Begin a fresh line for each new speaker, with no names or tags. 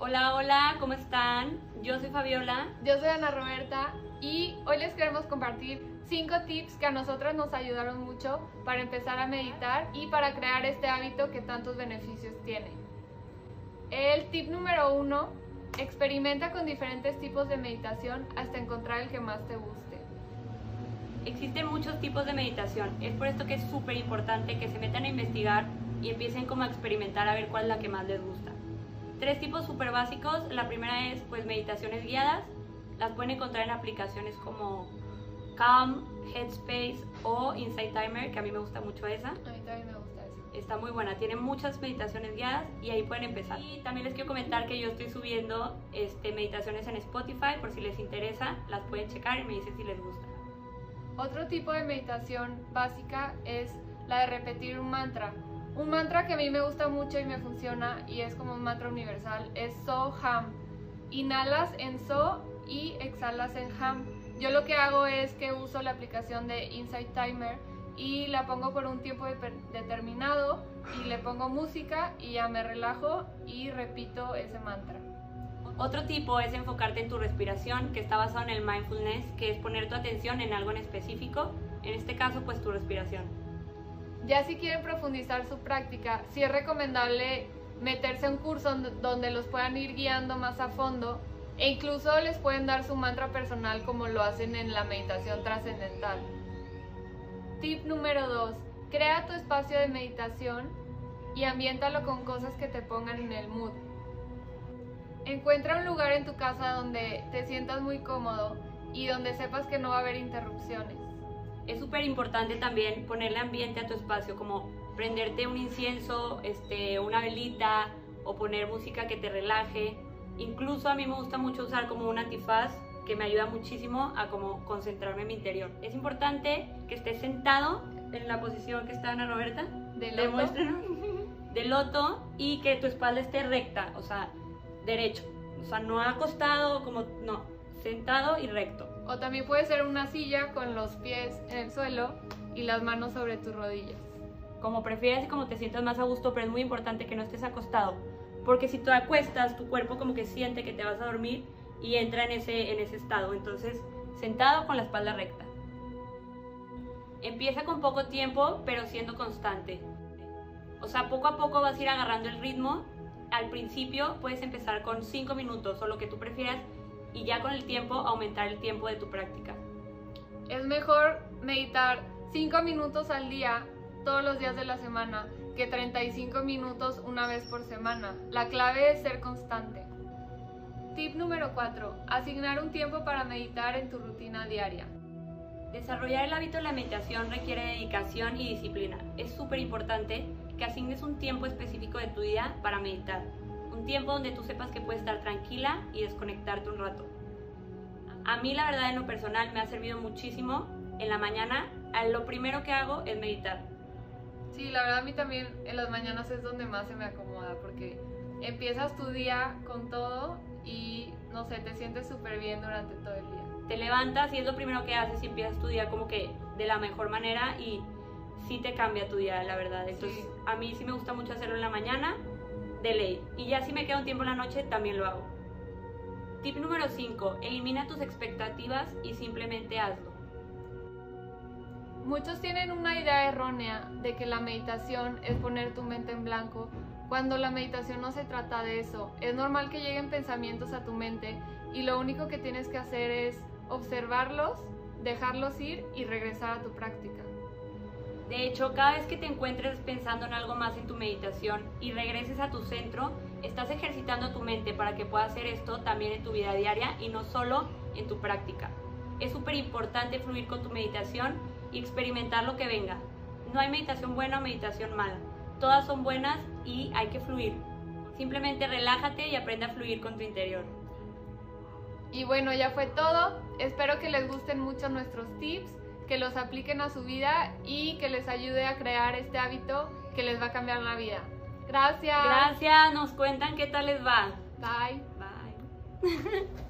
Hola, hola, ¿cómo están? Yo soy Fabiola.
Yo soy Ana Roberta y hoy les queremos compartir 5 tips que a nosotras nos ayudaron mucho para empezar a meditar y para crear este hábito que tantos beneficios tiene. El tip número 1, experimenta con diferentes tipos de meditación hasta encontrar el que más te guste.
Existen muchos tipos de meditación, es por esto que es súper importante que se metan a investigar y empiecen como a experimentar a ver cuál es la que más les gusta. Tres tipos súper básicos. La primera es pues meditaciones guiadas. Las pueden encontrar en aplicaciones como Calm, Headspace o Insight Timer, que a mí me gusta mucho esa.
A mí también me gusta esa.
Está muy buena, tiene muchas meditaciones guiadas y ahí pueden empezar. Y también les quiero comentar que yo estoy subiendo este, meditaciones en Spotify, por si les interesa, las pueden checar y me dicen si les gusta.
Otro tipo de meditación básica es la de repetir un mantra. Un mantra que a mí me gusta mucho y me funciona y es como un mantra universal es So Ham. Inhalas en So y exhalas en Ham. Yo lo que hago es que uso la aplicación de Insight Timer y la pongo por un tiempo determinado y le pongo música y ya me relajo y repito ese mantra.
Otro tipo es enfocarte en tu respiración, que está basado en el mindfulness, que es poner tu atención en algo en específico, en este caso pues tu respiración.
Ya si quieren profundizar su práctica, sí es recomendable meterse a un curso donde los puedan ir guiando más a fondo e incluso les pueden dar su mantra personal como lo hacen en la meditación trascendental. Tip número 2. Crea tu espacio de meditación y ambiéntalo con cosas que te pongan en el mood. Encuentra un lugar en tu casa donde te sientas muy cómodo y donde sepas que no va a haber interrupciones
es súper importante también ponerle ambiente a tu espacio, como prenderte un incienso, este, una velita o poner música que te relaje. Incluso a mí me gusta mucho usar como un antifaz que me ayuda muchísimo a como concentrarme en mi interior. Es importante que estés sentado en la posición que está Ana Roberta.
De loto.
De loto y que tu espalda esté recta, o sea, derecho. O sea, no acostado, como, no, sentado y recto.
O también puede ser una silla con los pies en el suelo y las manos sobre tus rodillas.
Como prefieras y como te sientas más a gusto, pero es muy importante que no estés acostado. Porque si tú acuestas, tu cuerpo como que siente que te vas a dormir y entra en ese, en ese estado. Entonces, sentado con la espalda recta. Empieza con poco tiempo, pero siendo constante. O sea, poco a poco vas a ir agarrando el ritmo. Al principio puedes empezar con 5 minutos o lo que tú prefieras y ya con el tiempo aumentar el tiempo de tu práctica.
Es mejor meditar 5 minutos al día todos los días de la semana que 35 minutos una vez por semana. La clave es ser constante. Tip número 4. Asignar un tiempo para meditar en tu rutina diaria.
Desarrollar el hábito de la meditación requiere dedicación y disciplina. Es súper importante que asignes un tiempo específico de tu día para meditar un tiempo donde tú sepas que puedes estar tranquila y desconectarte un rato. A mí la verdad en lo personal me ha servido muchísimo. En la mañana lo primero que hago es meditar.
Sí, la verdad a mí también en las mañanas es donde más se me acomoda porque empiezas tu día con todo y no sé, te sientes súper bien durante todo el día.
Te levantas y es lo primero que haces y empiezas tu día como que de la mejor manera y sí te cambia tu día, la verdad. Entonces a mí sí me gusta mucho hacerlo en la mañana de ley. Y ya si me queda un tiempo en la noche, también lo hago. Tip número 5. Elimina tus expectativas y simplemente hazlo.
Muchos tienen una idea errónea de que la meditación es poner tu mente en blanco, cuando la meditación no se trata de eso. Es normal que lleguen pensamientos a tu mente y lo único que tienes que hacer es observarlos, dejarlos ir y regresar a tu práctica.
De hecho, cada vez que te encuentres pensando en algo más en tu meditación y regreses a tu centro, estás ejercitando tu mente para que pueda hacer esto también en tu vida diaria y no solo en tu práctica. Es súper importante fluir con tu meditación y experimentar lo que venga. No hay meditación buena o meditación mala. Todas son buenas y hay que fluir. Simplemente relájate y aprende a fluir con tu interior.
Y bueno, ya fue todo. Espero que les gusten mucho nuestros tips que los apliquen a su vida y que les ayude a crear este hábito que les va a cambiar la vida. Gracias.
Gracias, nos cuentan qué tal les va.
Bye.
Bye.